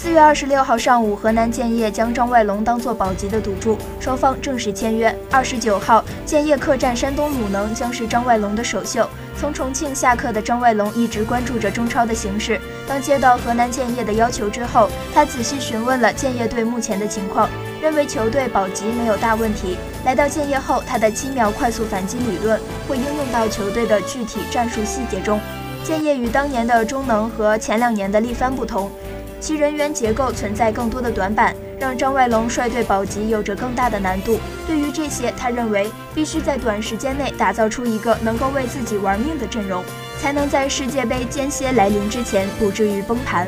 四月二十六号上午，河南建业将张外龙当作保级的赌注，双方正式签约。二十九号，建业客战山东鲁能将是张外龙的首秀。从重庆下课的张外龙一直关注着中超的形势。当接到河南建业的要求之后，他仔细询问了建业队目前的情况，认为球队保级没有大问题。来到建业后，他的七秒快速反击理论会应用到球队的具体战术细节中。建业与当年的中能和前两年的力帆不同。其人员结构存在更多的短板，让张外龙率队保级有着更大的难度。对于这些，他认为必须在短时间内打造出一个能够为自己玩命的阵容，才能在世界杯间歇来临之前不至于崩盘。